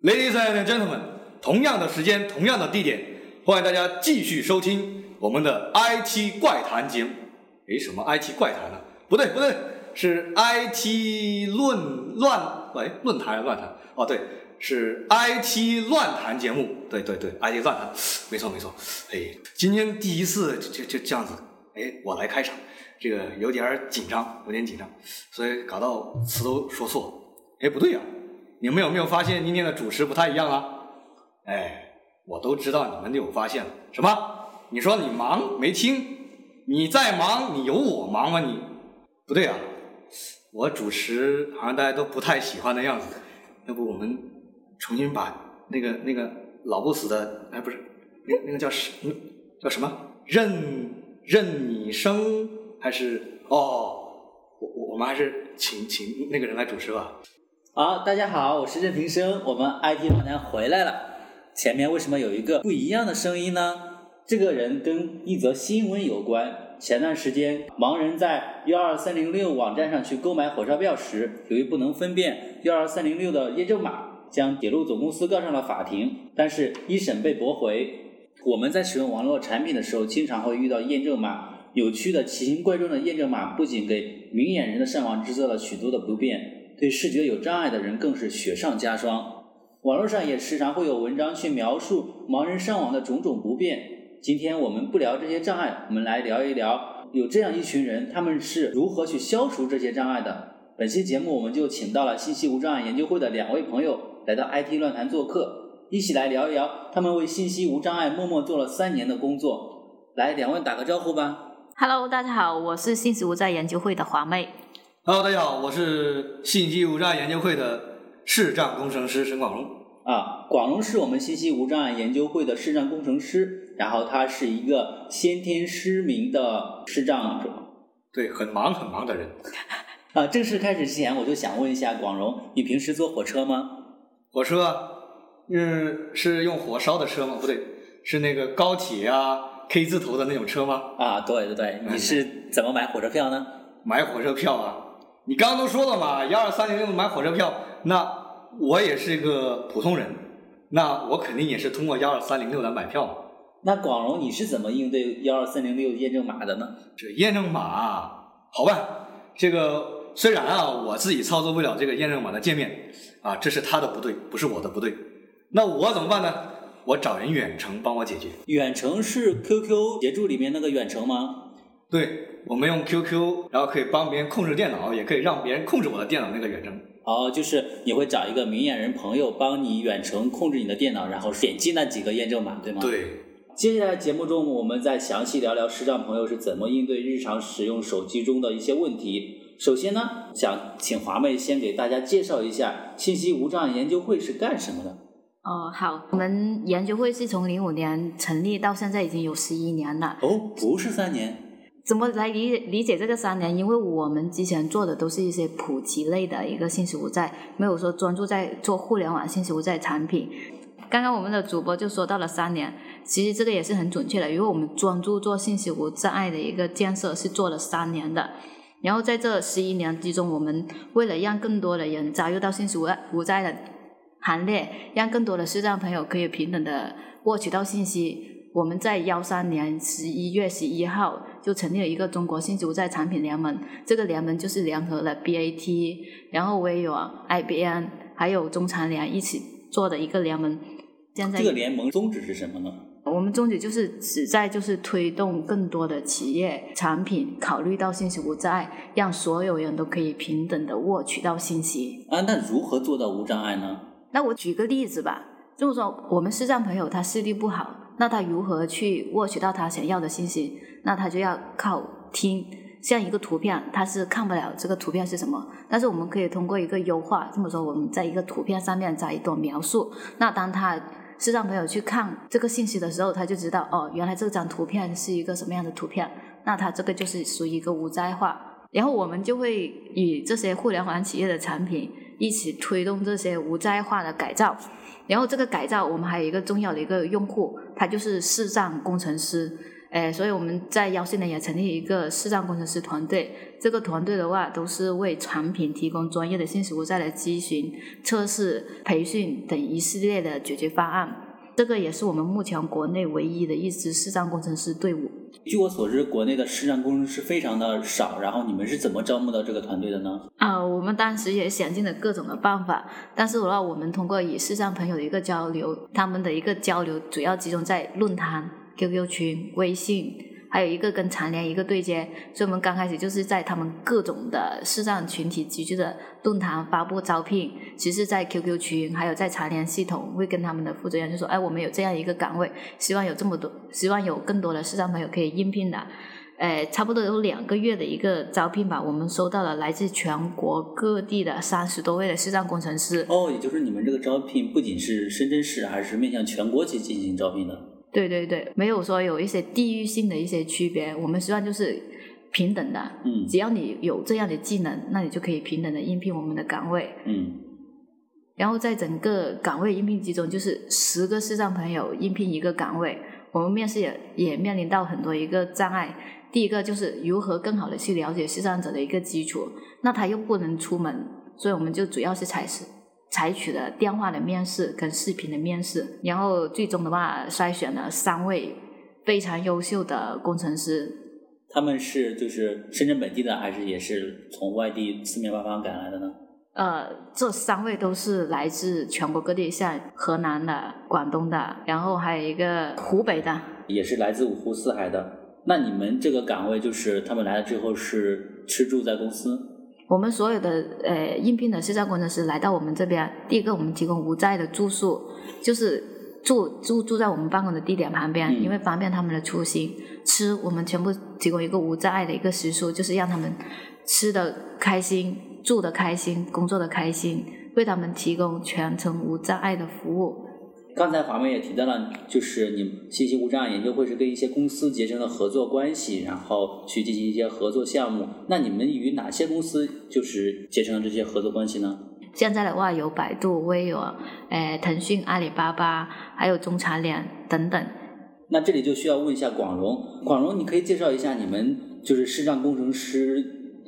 Ladies and gentlemen，同样的时间，同样的地点，欢迎大家继续收听我们的 IT 怪谈节目。诶，什么 IT 怪谈呢？不对，不对，是 IT 论乱，哎，论坛还是乱谈？哦，对，是 IT 乱谈节目。对对对，IT 乱谈，没错没错。哎，今天第一次就就就这样子，哎，我来开场，这个有点紧张，有点紧张，所以搞到词都说错。哎，不对呀、你们有没有发现今天的主持不太一样啊？哎，我都知道你们有发现了。什么？你说你忙没听？你在忙，你有我忙吗？你不对啊，我主持好像大家都不太喜欢的样子。要不我们重新把那个那个老不死的，哎，不是，那那个叫什叫什么？任任你生还是哦？我我我们还是请请那个人来主持吧。好，大家好，我是任平生，我们 IT 论坛回来了。前面为什么有一个不一样的声音呢？这个人跟一则新闻有关。前段时间，盲人在幺二三零六网站上去购买火车票时，由于不能分辨幺二三零六的验证码，将铁路总公司告上了法庭，但是一审被驳回。我们在使用网络产品的时候，经常会遇到验证码扭曲的奇形怪状的验证码，不仅给明眼人的上网制造了许多的不便，对视觉有障碍的人更是雪上加霜。网络上也时常会有文章去描述盲人上网的种种不便。今天我们不聊这些障碍，我们来聊一聊有这样一群人，他们是如何去消除这些障碍的。本期节目我们就请到了信息无障碍研究会的两位朋友来到 IT 论坛做客，一起来聊一聊他们为信息无障碍默默做了三年的工作。来，两位打个招呼吧。Hello，大家好，我是信息无障碍研究会的华妹。Hello，大家好，我是信息无障碍研究会的视障工程师沈广荣。啊，广荣是我们信息无障碍研究会的视障工程师，然后他是一个先天失明的视障者。对，很忙很忙的人。啊，正式开始之前，我就想问一下广荣，你平时坐火车吗？火车，嗯，是用火烧的车吗？不对，是那个高铁啊，K 字头的那种车吗？啊，对对对，你是怎么买火车票呢？买火车票啊，你刚刚都说了嘛，幺二三零六买火车票，那我也是一个普通人，那我肯定也是通过幺二三零六来买票嘛。那广荣，你是怎么应对幺二三零六验证码的呢？这验证码啊好办，这个虽然啊我自己操作不了这个验证码的界面啊，这是他的不对，不是我的不对。那我怎么办呢？我找人远程帮我解决。远程是 QQ 协助里面那个远程吗？对，我们用 QQ，然后可以帮别人控制电脑，也可以让别人控制我的电脑那个远程。哦，就是你会找一个明眼人朋友帮你远程控制你的电脑，然后点击那几个验证码，对吗？。对，接下来节目中，我们再详细聊聊视障朋友是怎么应对日常使用手机中的一些问题。首先呢，想请华妹先给大家介绍一下信息无障碍研究会是干什么的。哦，好，我们研究会是从零五年成立到现在已经有十一年了。哦，不是三年。怎么来理理解这个三年？因为我们之前做的都是一些普及类的一个信息无债，没有说专注在做互联网信息无债产品。刚刚我们的主播就说到了三年，其实这个也是很准确的，因为我们专注做信息无障碍的一个建设是做了三年的。然后在这十一年之中，我们为了让更多的人加入到信息无碍无债的行列，让更多的视障朋友可以平等的获取到信息，我们在幺三年十一月十一号就成立了一个中国信息无债产品联盟。这个联盟就是联合了 BAT，然后微软、IBM 还有中长联一起做的一个联盟。现在这个联盟宗旨是什么呢？我们宗旨就是旨在就是推动更多的企业产品考虑到信息无障碍，让所有人都可以平等的获取到信息。啊，那如何做到无障碍呢？那我举个例子吧，就是说我们视障朋友他视力不好，那他如何去获取到他想要的信息？那他就要靠听。像一个图片，他是看不了这个图片是什么，但是我们可以通过一个优化，这么说，我们在一个图片上面加一段描述。那当他是让朋友去看这个信息的时候，他就知道哦，原来这张图片是一个什么样的图片，那他这个就是属于一个无灾化。然后我们就会以这些互联网企业的产品一起推动这些无灾化的改造。然后这个改造，我们还有一个重要的一个用户，他就是视障工程师。哎，所以我们在幺四年也成立一个视障工程师团队。这个团队的话，都是为产品提供专业的信息无债的咨询、测试、培训等一系列的解决方案。这个也是我们目前国内唯一的一支视障工程师队伍。据我所知，国内的视障工程师非常的少，然后你们是怎么招募到这个团队的呢？啊，我们当时也想尽了各种的办法，但是的话，我们通过与视障朋友的一个交流，他们的一个交流主要集中在论坛、QQ 群、微信。还有一个跟残联一个对接，所以我们刚开始就是在他们各种的视障群体集聚的论坛发布招聘，其实，在 QQ 群还有在残联系统会跟他们的负责人就说，哎，我们有这样一个岗位，希望有这么多，希望有更多的视障朋友可以应聘的，哎，差不多有两个月的一个招聘吧，我们收到了来自全国各地的三十多位的视障工程师。哦，也就是你们这个招聘不仅是深圳市，还是面向全国去进行招聘的。对对对，没有说有一些地域性的一些区别，我们希望就是平等的。嗯，只要你有这样的技能，那你就可以平等的应聘我们的岗位。嗯，然后在整个岗位应聘集中，就是十个视障朋友应聘一个岗位，我们面试也也面临到很多一个障碍。第一个就是如何更好的去了解视障者的一个基础，那他又不能出门，所以我们就主要是采试。采取了电话的面试跟视频的面试，然后最终的话筛选了三位非常优秀的工程师。他们是就是深圳本地的，还是也是从外地四面八方赶来的呢？呃，这三位都是来自全国各地，像河南的、广东的，然后还有一个湖北的，也是来自五湖四海的。那你们这个岗位就是他们来了之后是吃住在公司？我们所有的呃应聘的视障工程师来到我们这边，第一个我们提供无债的住宿，就是住住住在我们办公的地点旁边，因为方便他们的出行。吃我们全部提供一个无障碍的一个食宿，就是让他们吃的开心、住的开心、工作的开心，为他们提供全程无障碍的服务。刚才华妹也提到了，就是你信息无障碍研究会是跟一些公司结成了合作关系，然后去进行一些合作项目。那你们与哪些公司就是结成了这些合作关系呢？现在的话有百度、微软、呃腾讯、阿里巴巴，还有中产联等等。那这里就需要问一下广荣，广荣，你可以介绍一下你们就是视障工程师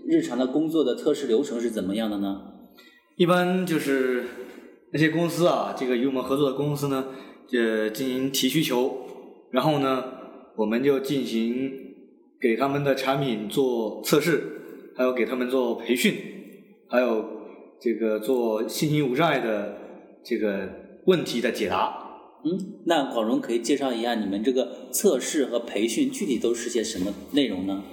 日常的工作的测试流程是怎么样的呢？一般就是。那些公司啊，这个与我们合作的公司呢，呃，进行提需求，然后呢，我们就进行给他们的产品做测试，还有给他们做培训，还有这个做信息无障碍的这个问题的解答。嗯，那广荣可以介绍一下你们这个测试和培训具体都是些什么内容呢？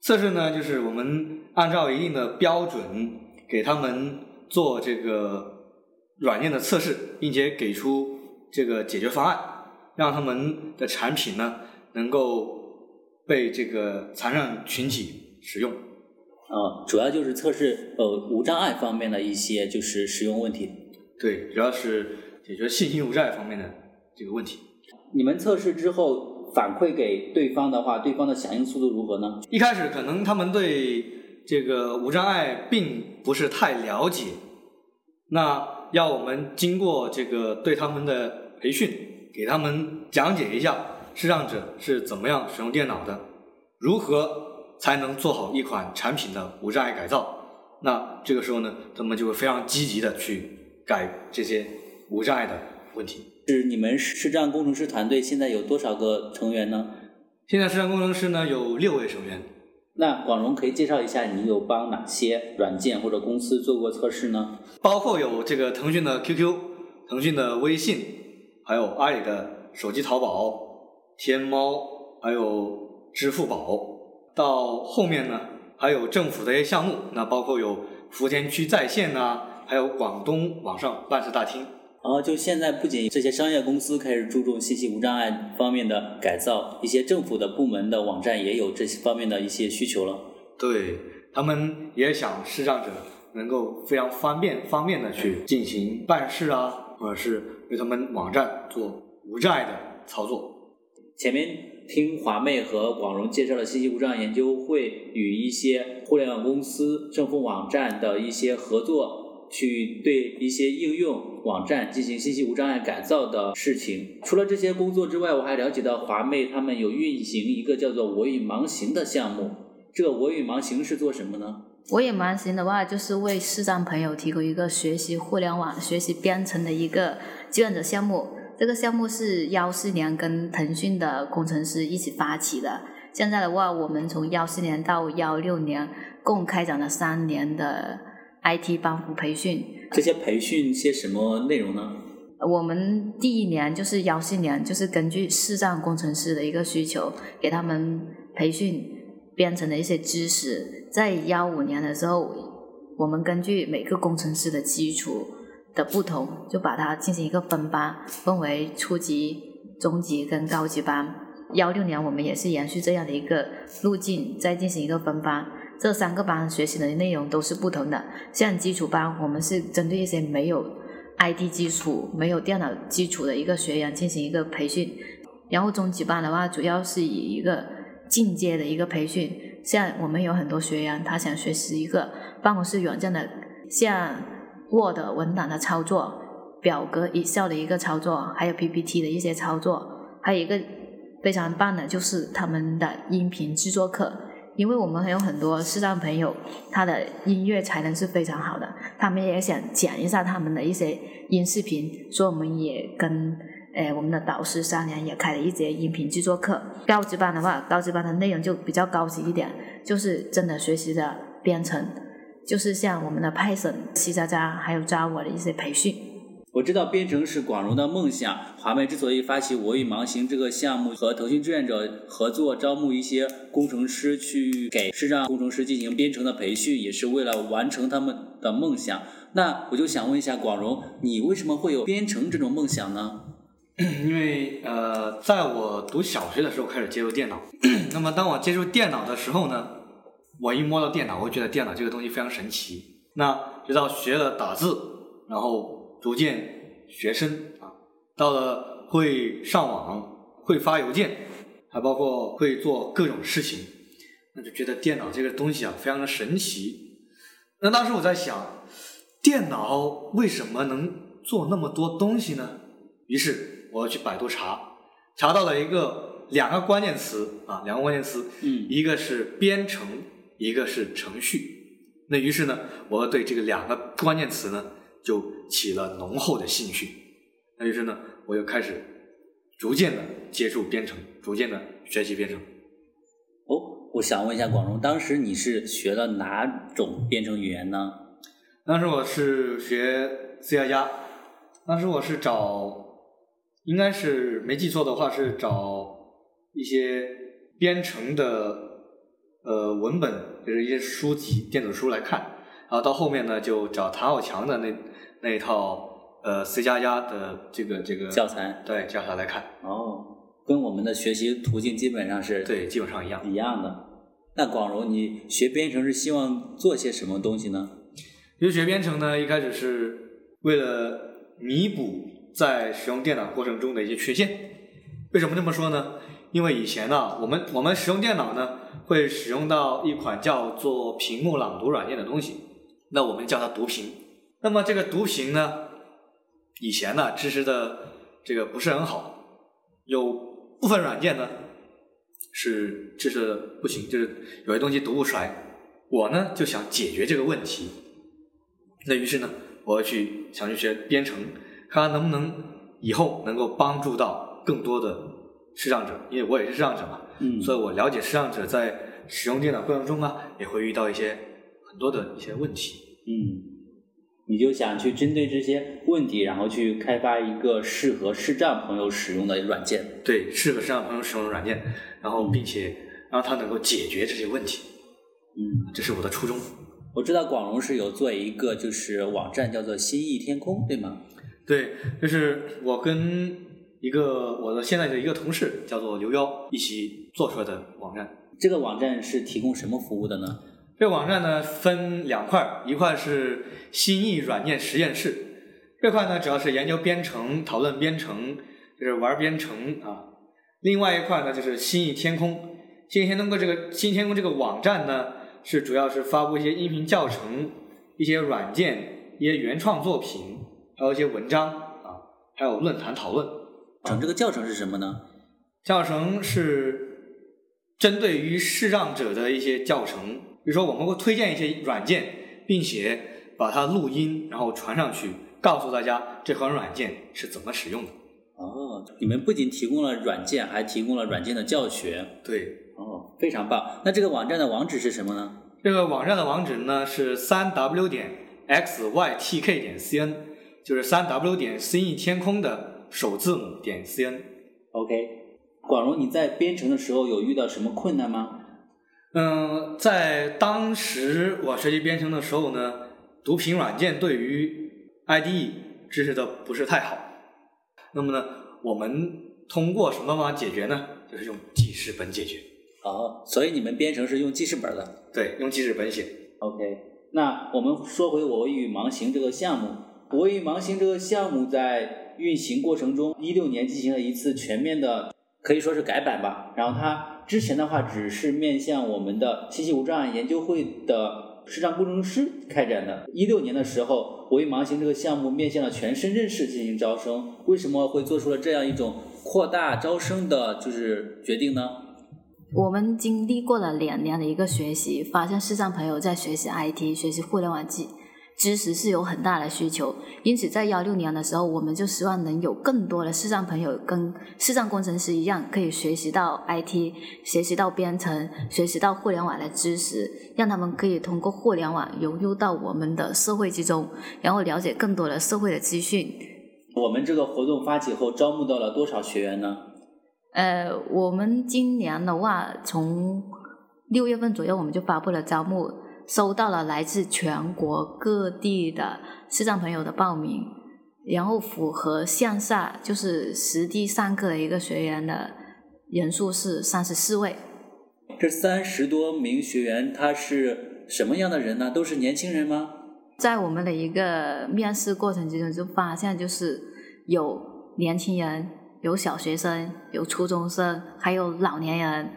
测试呢，就是我们按照一定的标准给他们做这个。软件的测试，并且给出这个解决方案，让他们的产品呢能够被这个残障群体使用。啊，主要就是测试呃无障碍方面的一些就是使用问题。对，主要是解决信息无障碍方面的这个问题。你们测试之后反馈给对方的话，对方的响应速度如何呢？一开始可能他们对这个无障碍并不是太了解，那。要我们经过这个对他们的培训，给他们讲解一下视障者是怎么样使用电脑的，如何才能做好一款产品的无障碍改造。那这个时候呢，他们就会非常积极的去改这些无障碍的问题。是你们视障工程师团队现在有多少个成员呢？现在视障工程师呢有六位成员。那广荣可以介绍一下，你有帮哪些软件或者公司做过测试呢？包括有这个腾讯的 QQ、腾讯的微信，还有阿里的手机淘宝、天猫，还有支付宝。到后面呢，还有政府的一些项目，那包括有福田区在线呐，还有广东网上办事大厅。哦，就现在不仅这些商业公司开始注重信息无障碍方面的改造，一些政府的部门的网站也有这些方面的一些需求了。对他们也想视障者能够非常方便、方便的去进行办事啊，或者是为他们网站做无障碍的操作。前面听华妹和广荣介绍了信息无障碍研究会与一些互联网公司、政府网站的一些合作。去对一些应用网站进行信息无障碍改造的事情。除了这些工作之外，我还了解到华妹他们有运行一个叫做“我与盲行”的项目。这个“我与盲行”是做什么呢？我与盲行的话，就是为视障朋友提供一个学习互联网、学习编程的一个志愿者项目。这个项目是幺四年跟腾讯的工程师一起发起的。现在的话，我们从幺四年到幺六年，共开展了三年的 IT 帮扶培训。这些培训些什么内容呢？我们第一年就是幺四年，就是根据视障工程师的一个需求，给他们培训编程的一些知识。在幺五年的时候，我们根据每个工程师的基础的不同，就把它进行一个分班，分为初级、中级跟高级班。幺六年我们也是延续这样的一个路径，再进行一个分班。这三个班学习的内容都是不同的。像基础班，我们是针对一些没有 IT 基础、没有电脑基础的一个学员进行一个培训。然后中级班的话，主要是以一个进阶的一个培训。像我们有很多学员，他想学习一个办公室软件的，像 Word 文档的操作、表格、Excel 的一个操作，还有 PPT 的一些操作，还有一个非常棒的就是他们的音频制作课。因为我们还有很多视障朋友，他的音乐才能是非常好的，他们也想讲一下他们的一些音视频，所以我们也跟诶我们的导师商量，也开了一节音频制作课。高级班的话，高级班的内容就比较高级一点，就是真的学习的编程，就是像我们的 Python、C 加加还有 Java 的一些培训。我知道编程是广荣的梦想。华为之所以发起“我与盲行”这个项目，和腾讯志愿者合作招募一些工程师去给视障工程师进行编程的培训，也是为了完成他们的梦想。那我就想问一下广荣，你为什么会有编程这种梦想呢？因为呃，在我读小学的时候开始接触电脑，那么当我接触电脑的时候呢，我一摸到电脑，我觉得电脑这个东西非常神奇。那直到学了打字，然后。逐渐学生啊，到了会上网、会发邮件，还包括会做各种事情，那就觉得电脑这个东西啊非常的神奇。那当时我在想，电脑为什么能做那么多东西呢？于是我要去百度查，查到了一个两个关键词啊，两个关键词，嗯，一个是编程，一个是程序。那于是呢，我要对这个两个关键词呢。就起了浓厚的兴趣，那于是呢，我又开始逐渐的接触编程，逐渐的学习编程。哦，我想问一下广荣，当时你是学了哪种编程语言呢？当时我是学 C 加加，当时我是找，应该是没记错的话是找一些编程的呃文本，就是一些书籍、电子书来看，然后到后面呢就找谭浩强的那。那一套呃 C 加加的这个这个教材，对教材来看哦，跟我们的学习途径基本上是对基本上一样一样的。那广荣，你学编程是希望做些什么东西呢？其实学编程呢，一开始是为了弥补在使用电脑过程中的一些缺陷。为什么这么说呢？因为以前呢，我们我们使用电脑呢，会使用到一款叫做屏幕朗读软件的东西，那我们叫它读屏。那么这个读屏呢，以前呢支持的这个不是很好，有部分软件呢是支持的不行，就是有些东西读不出来。我呢就想解决这个问题，那于是呢我要去想去学编程，看看能不能以后能够帮助到更多的视障者，因为我也是视障者嘛，嗯，所以我了解视障者在使用电脑过程中啊也会遇到一些很多的一些问题，嗯。你就想去针对这些问题，然后去开发一个适合视障朋友使用的软件。对，适合视障朋友使用的软件，然后并且让它能够解决这些问题。嗯，这是我的初衷。我知道广荣是有做一个就是网站，叫做新意天空，对吗？对，就是我跟一个我的现在的一个同事叫做刘幺一起做出来的网站。这个网站是提供什么服务的呢？这个网站呢分两块，一块是新意软件实验室，这块呢主要是研究编程、讨论编程，就是玩编程啊。另外一块呢就是新意天空，新意天空这个新意天空这个网站呢是主要是发布一些音频教程、一些软件一些原创作品，还有一些文章啊，还有论坛讨论。整这个教程是什么呢？教程是针对于视障者的一些教程，比如说我们会推荐一些软件，并且把它录音，然后传上去，告诉大家这款软件是怎么使用的。哦，你们不仅提供了软件，还提供了软件的教学。对，哦，非常棒。那这个网站的网址是什么呢？这个网站的网址呢是三 w 点 x y t k 点 c n，就是三 w 点新意天空的首字母点 c n。OK，广荣，你在编程的时候有遇到什么困难吗？嗯，在当时我学习编程的时候呢，读屏软件对于 IDE 支持的不是太好。那么呢，我们通过什么办法解决呢？就是用记事本解决。哦，所以你们编程是用记事本的。对，用记事本写。OK，那我们说回我与盲行这个项目。我与盲行这个项目在运行过程中，一六年进行了一次全面的，可以说是改版吧。然后它之前的话只是面向我们的信息无障碍研究会的视障工程师开展的。一六年的时候，我为盲行这个项目面向了全深圳市进行招生。为什么会做出了这样一种扩大招生的，就是决定呢？我们经历过了两年的一个学习，发现视障朋友在学习 IT、学习互联网技知识是有很大的需求，因此在幺六年的时候，我们就希望能有更多的视障朋友跟视障工程师一样，可以学习到 IT、学习到编程、学习到互联网的知识，让他们可以通过互联网融入到我们的社会之中，然后了解更多的社会的资讯。我们这个活动发起后，招募到了多少学员呢？呃，我们今年的话，从六月份左右我们就发布了招募，收到了来自全国各地的视障朋友的报名，然后符合线下就是实地上课的一个学员的人数是三十四位。这三十多名学员，他是什么样的人呢？都是年轻人吗？在我们的一个面试过程之中，就发现就是有年轻人。有小学生，有初中生，还有老年人。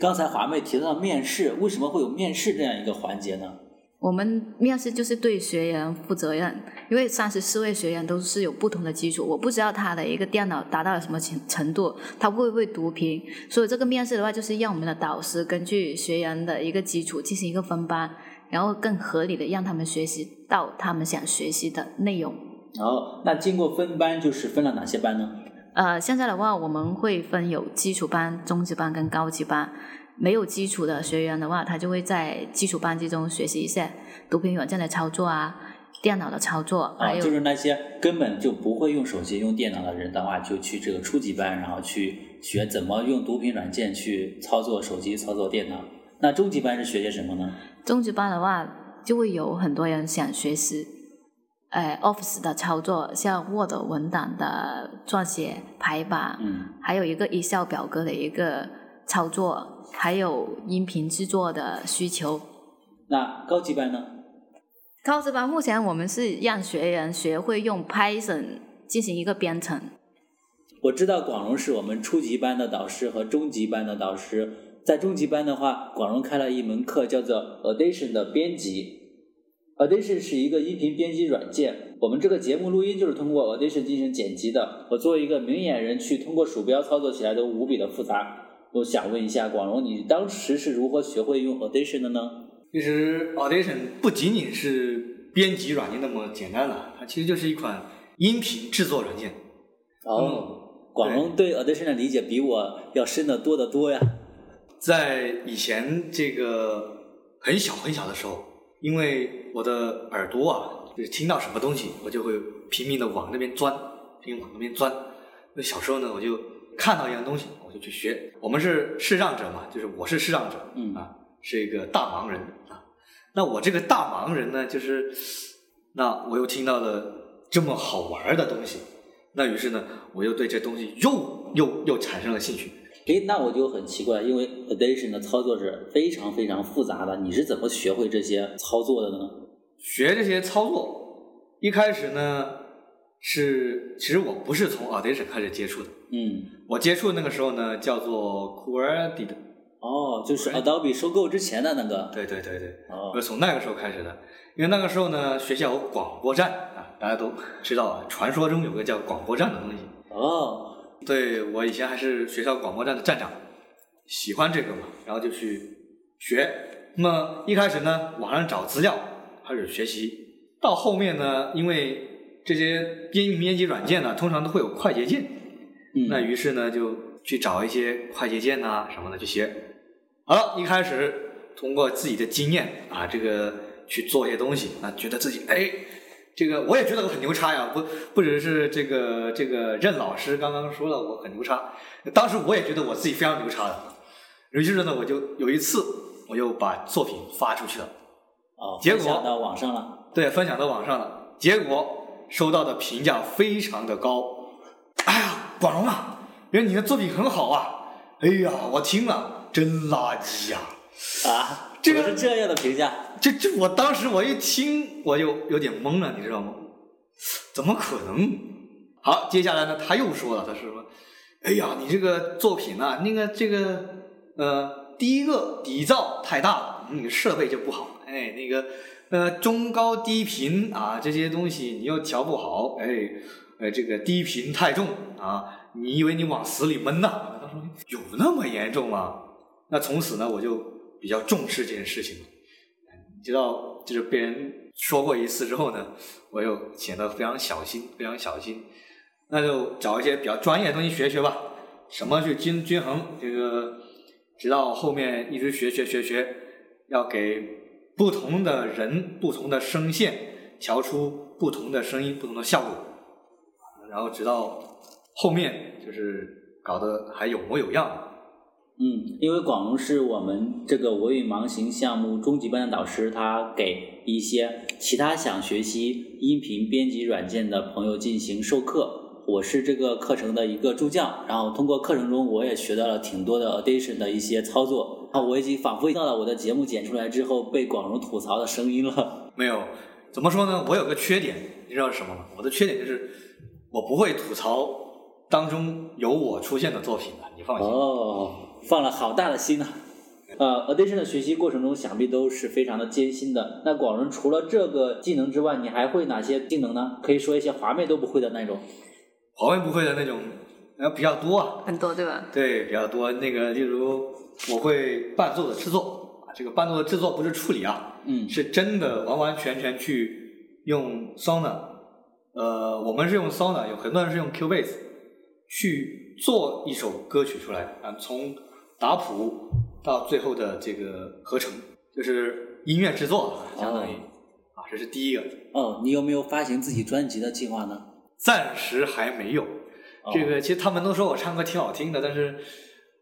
刚才华妹提到面试，为什么会有面试这样一个环节呢？我们面试就是对学员负责任，因为三十四位学员都是有不同的基础，我不知道他的一个电脑达到了什么程程度，他会不会读屏，所以这个面试的话，就是让我们的导师根据学员的一个基础进行一个分班，然后更合理的让他们学习到他们想学习的内容。哦，那经过分班，就是分了哪些班呢？呃，现在的话，我们会分有基础班、中级班跟高级班。没有基础的学员的话，他就会在基础班级中学习一些读屏软件的操作啊，电脑的操作，还有、啊、就是那些根本就不会用手机、用电脑的人的话，就去这个初级班，然后去学怎么用读屏软件去操作手机、操作电脑。那中级班是学些什么呢？中级班的话，就会有很多人想学习。呃，Office 的操作，像 Word 文档的撰写、排版，嗯，还有一个 Excel 表格的一个操作，还有音频制作的需求。那高级班呢？高级班目前我们是让学员学会用 Python 进行一个编程。我知道广荣是我们初级班的导师和中级班的导师，在中级班的话，广荣开了一门课叫做 Audition 的编辑。Audition 是一个音频编辑软件，我们这个节目录音就是通过 Audition 进行剪辑的。我作为一个明眼人去通过鼠标操作起来都无比的复杂。我想问一下广荣，你当时是如何学会用 Audition 的呢？其实 Audition 不仅仅是编辑软件那么简单了，它其实就是一款音频制作软件。哦，广荣对 Audition 的理解比我要深得多得多呀。在以前这个很小很小的时候。因为我的耳朵啊，就是听到什么东西，我就会拼命的往那边钻，拼命往那边钻。那小时候呢，我就看到一样东西，我就去学。我们是视障者嘛，就是我是视障者，嗯啊，是一个大盲人啊。那我这个大盲人呢，就是那我又听到了这么好玩的东西，那于是呢，我又对这东西又又又产生了兴趣。诶，那我就很奇怪，因为 Audition 的操作是非常非常复杂的，你是怎么学会这些操作的呢？学这些操作，一开始呢是，其实我不是从 Audition 开始接触的，嗯，我接触那个时候呢叫做 Created，哦，就是 Adobe 收购之前的那个，对对对对，哦我是从那个时候开始的，因为那个时候呢，学校有广播站啊，大家都知道啊，传说中有个叫广播站的东西。哦，对我以前还是学校广播站的站长，喜欢这个嘛，然后就去学。那么一开始呢，网上找资料，开始学习。到后面呢，因为这些编编辑软件呢，通常都会有快捷键，嗯，那于是呢，就去找一些快捷键呐、什么的去学。好了，一开始通过自己的经验啊，这个去做一些东西啊，觉得自己哎，这个我也觉得我很牛叉呀，不不只是这个这个任老师刚刚说了我很牛叉，当时我也觉得我自己非常牛叉的。于是呢，我就有一次我就把作品发出去了，哦，结果分享到网上了。对，分享到网上了，结果收到的评价非常的高。哎呀，广荣啊，原来你的作品很好啊！哎呀，我听了真垃圾呀、啊，这个是这样的评价。这这，我当时我一听我就有点懵了，你知道吗？怎么可能？好，接下来呢，他又说了，他说：“哎呀，你这个作品啊，那个这个呃，第一个底噪太大了，那个设备就不好，哎，那个呃中高低频啊这些东西你又调不好，哎，呃这个低频太重啊，你以为你往死里闷呐？他说有那么严重吗？那从此呢，我就比较重视这件事情直到，就是被人说过一次之后呢，我又显得非常小心，非常小心。那就找一些比较专业的东西学学吧，什么去均均衡这个，直到后面一直学学学学，要给不同的人、不同的声线调出不同的声音、不同的效果，然后直到后面就是搞得还有模有样。嗯，因为广荣是我们这个我与盲行项目中级班的导师，他给一些其他想学习音频编辑软件的朋友进行授课。我是这个课程的一个助教，然后通过课程中我也学到了挺多的 Audition 的一些操作，啊我已经仿佛听到了我的节目剪出来之后被广荣吐槽的声音了。没有，怎么说呢？我有个缺点，你知道是什么吗？我的缺点就是我不会吐槽当中有我出现的作品的，你放心。哦，放了好大的心呐、呃，Audition 的学习过程中，想必都是非常的艰辛的。那广仁除了这个技能之外，你还会哪些技能呢？可以说一些华妹都不会的那种。华妹不会的那种，呃，比较多啊。很多对吧？对，比较多。那个，例如我会伴奏的制作啊，这个伴奏的制作不是处理啊，嗯是真的完完全全去用 Sona，呃，我们是用 Sona，有很多人是用 Cubase 去做一首歌曲出来啊，从打谱到最后的这个合成，就是音乐制作，相当于、啊，这是第一个。哦，你有没有发行自己专辑的计划呢？暂时还没有。哦这个其实他们都说我唱歌挺好听的，但是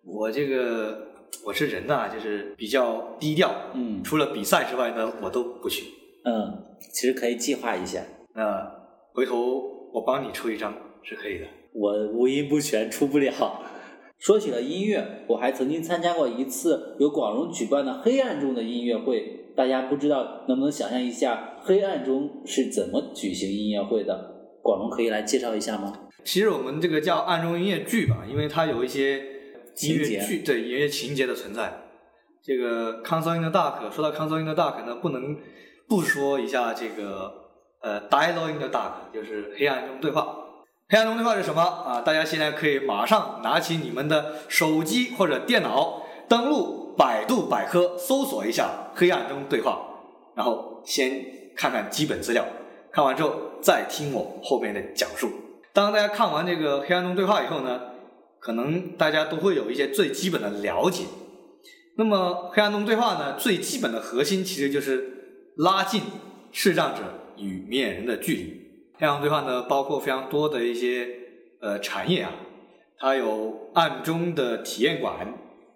我这个我是人呐、就是比较低调。嗯除了比赛之外呢，我都不去。嗯，其实可以计划一下。那回头我帮你出一张是可以的。我五音不全，出不了。说起了音乐，我还曾经参加过一次由广荣举办的黑暗中的音乐会。大家不知道能不能想象一下，黑暗中是怎么举行音乐会的？广荣可以来介绍一下吗？其实我们这个叫暗中音乐剧吧，因为它有一些音乐剧对音乐情节的存在。这个《Console in the Dark》说到《Console in the Dark》呢，不能不说一下这个呃《Dialogue in the Dark》，就是黑暗中对话。黑暗中对话是什么啊？大家现在可以马上拿起你们的手机或者电脑，登录百度百科，搜索一下“黑暗中对话”，然后先看看基本资料，看完之后再听我后面的讲述。当大家看完这个黑暗中对话以后呢，可能大家都会有一些最基本的了解。那么黑暗中对话呢，最基本的核心其实就是拉近视障者与面人的距离。黑暗中对话呢，包括非常多的一些呃产业啊，它有暗中的体验馆，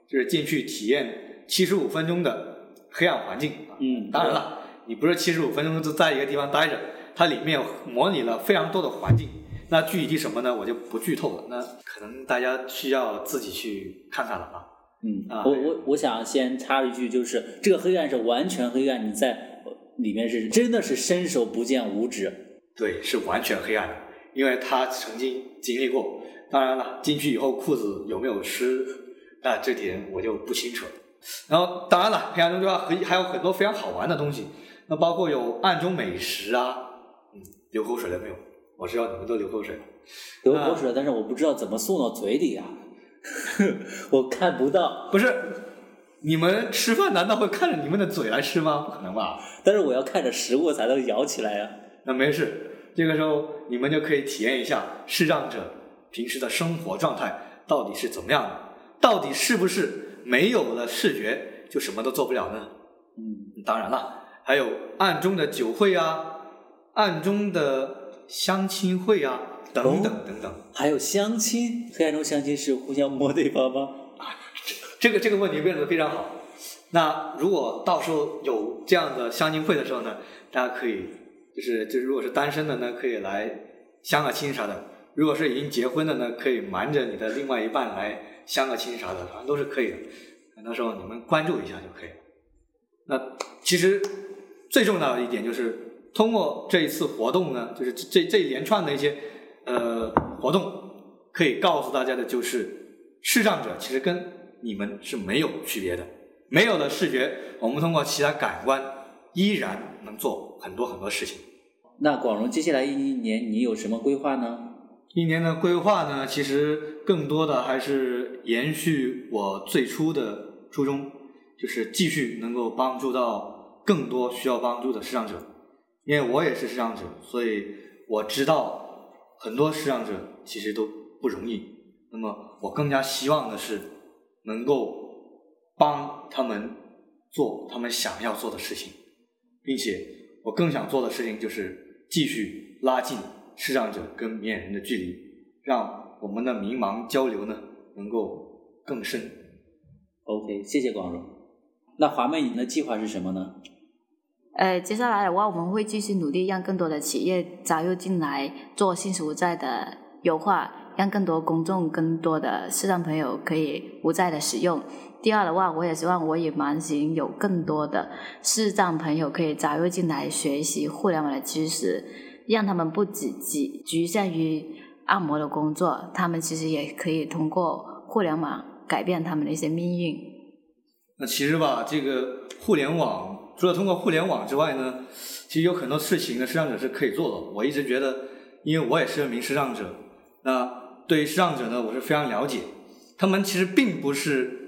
就是进去体验七十五分钟的黑暗环境。嗯当然了，你不是七十五分钟就在一个地方待着，它里面模拟了非常多的环境。那具体什么呢？我就不剧透了。那可能大家需要自己去看看了啊。嗯啊，我我我想先插一句，就是这个黑暗是完全黑暗，你在里面是真的是伸手不见五指。对，是完全黑暗的，因为他曾经经历过。当然了，进去以后裤子有没有湿，那这点我就不清楚了。然后，当然了，黑暗中对话还还有很多非常好玩的东西，那包括有暗中美食啊，嗯，流口水了没有？我知道你们都流口水了。流口水了，但是我不知道怎么送到嘴里啊，我看不到。不是，你们吃饭难道会看着你们的嘴来吃吗？不可能吧？但是我要看着食物才能咬起来呀、那没事，这个时候你们就可以体验一下视障者平时的生活状态到底是怎么样的，到底是不是没有了视觉就什么都做不了呢？嗯，当然了，还有暗中的酒会啊，暗中的相亲会啊，等等等等。还有相亲，黑暗中相亲是互相摸对方吗？啊这个这个问题问的非常好。那如果到时候有这样的相亲会的时候呢，大家可以就是就是如果是单身的呢，可以来相个亲啥的；如果是已经结婚的呢，可以瞒着你的另外一半来相个亲啥的，反正都是可以的。到时候你们关注一下就可以了。那其实最重要的一点就是通过这一次活动呢，就是这这这一连串的一些呃活动，可以告诉大家的就是，视障者其实跟你们是没有区别的。没有了视觉，我们通过其他感官依然能做很多很多事情。那广荣接下来一年你有什么规划呢？一年的规划呢，其实更多的还是延续我最初的初衷，就是继续能够帮助到更多需要帮助的视障者。因为我也是视障者，所以我知道很多视障者其实都不容易。那么我更加希望的是能够帮他们做他们想要做的事情，并且我更想做的事情就是继续拉近视障者跟明眼人的距离，让我们的迷茫交流呢能够更深。OK，谢谢光荣。那华妹，你的计划是什么呢？呃，接下来的话，我们会继续努力，让更多的企业加入进来做信息无债的优化，让更多公众、更多的视障朋友可以无债的使用。第二的话，我也希望我与盲行有更多的视障朋友可以加入进来学习互联网的知识，让他们不只局局限于按摩的工作，他们其实也可以通过互联网改变他们的一些命运。那其实吧，这个互联网除了通过互联网之外呢，其实有很多事情呢，视障者是可以做的。我一直觉得，因为我也是一名视障者，那对于视障者呢，我是非常了解。他们其实并不是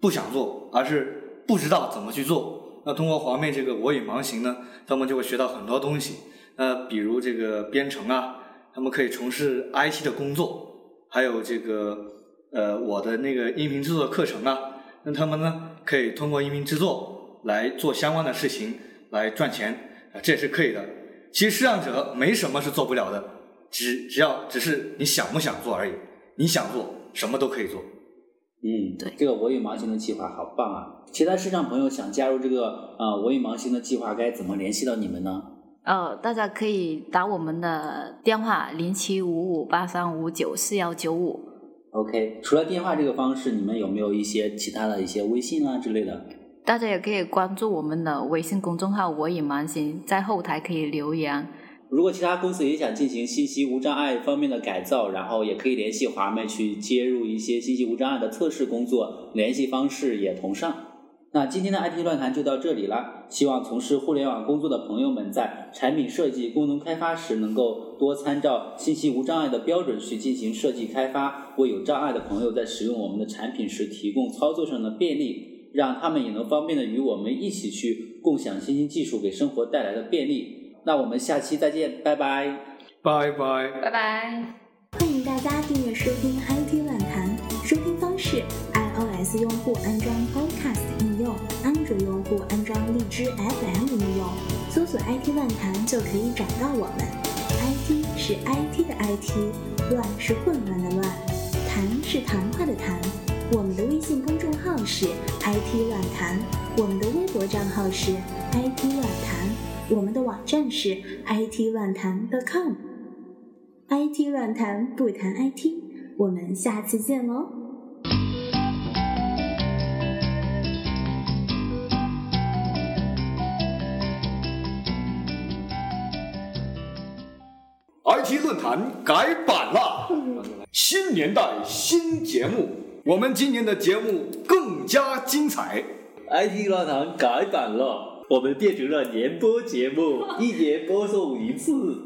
不想做，而是不知道怎么去做。那通过华妹这个我与盲行呢，他们就会学到很多东西。那比如这个编程啊，他们可以从事 IT 的工作，还有这个呃我的那个音频制作课程啊。那他们呢，可以通过音频制作来做相关的事情来赚钱，啊，这也是可以的。其实视障者没什么是做不了的，只只要只是你想不想做而已。你想做，什么都可以做。嗯，对这个我与盲行的计划好棒啊！其他视障朋友想加入这个呃我与盲行的计划，该怎么联系到你们呢？呃，大家可以打我们的电话零七五五八三五九四幺九五。OK，除了电话这个方式，你们有没有一些其他的一些微信啊之类的？大家也可以关注我们的微信公众号“我与盲行”，在后台可以留言。如果其他公司也想进行信息无障碍方面的改造，然后也可以联系华妹去接入一些信息无障碍的测试工作，联系方式也同上。那今天的 IT 乱谈就到这里了，希望从事互联网工作的朋友们在产品设计、功能开发时，能够多参照信息无障碍的标准去进行设计开发，为有障碍的朋友在使用我们的产品时提供操作上的便利，让他们也能方便的与我们一起去共享新兴技术给生活带来的便利。那我们下期再见，拜拜。拜拜。拜拜。欢迎大家订阅收听 IT 乱谈，收听方式：iOS 用户安装 Podcast 应用，安卓用户安装荔枝 FM 应用，搜索 IT 乱谈就可以找到我们。IT 是 IT 的 IT，乱是混乱的乱，谈是谈话的谈。我们的微信公众号是 IT 乱谈，我们的微博账号是 IT 乱谈，我们的网站是 IT 乱谈 .com。IT 乱谈不谈 IT，我们下次见喽。IT 论坛改版了，新年代新节目，我们今年的节目更加精彩。IT 论坛改版了，我们变成了年播节目，一年播送一次。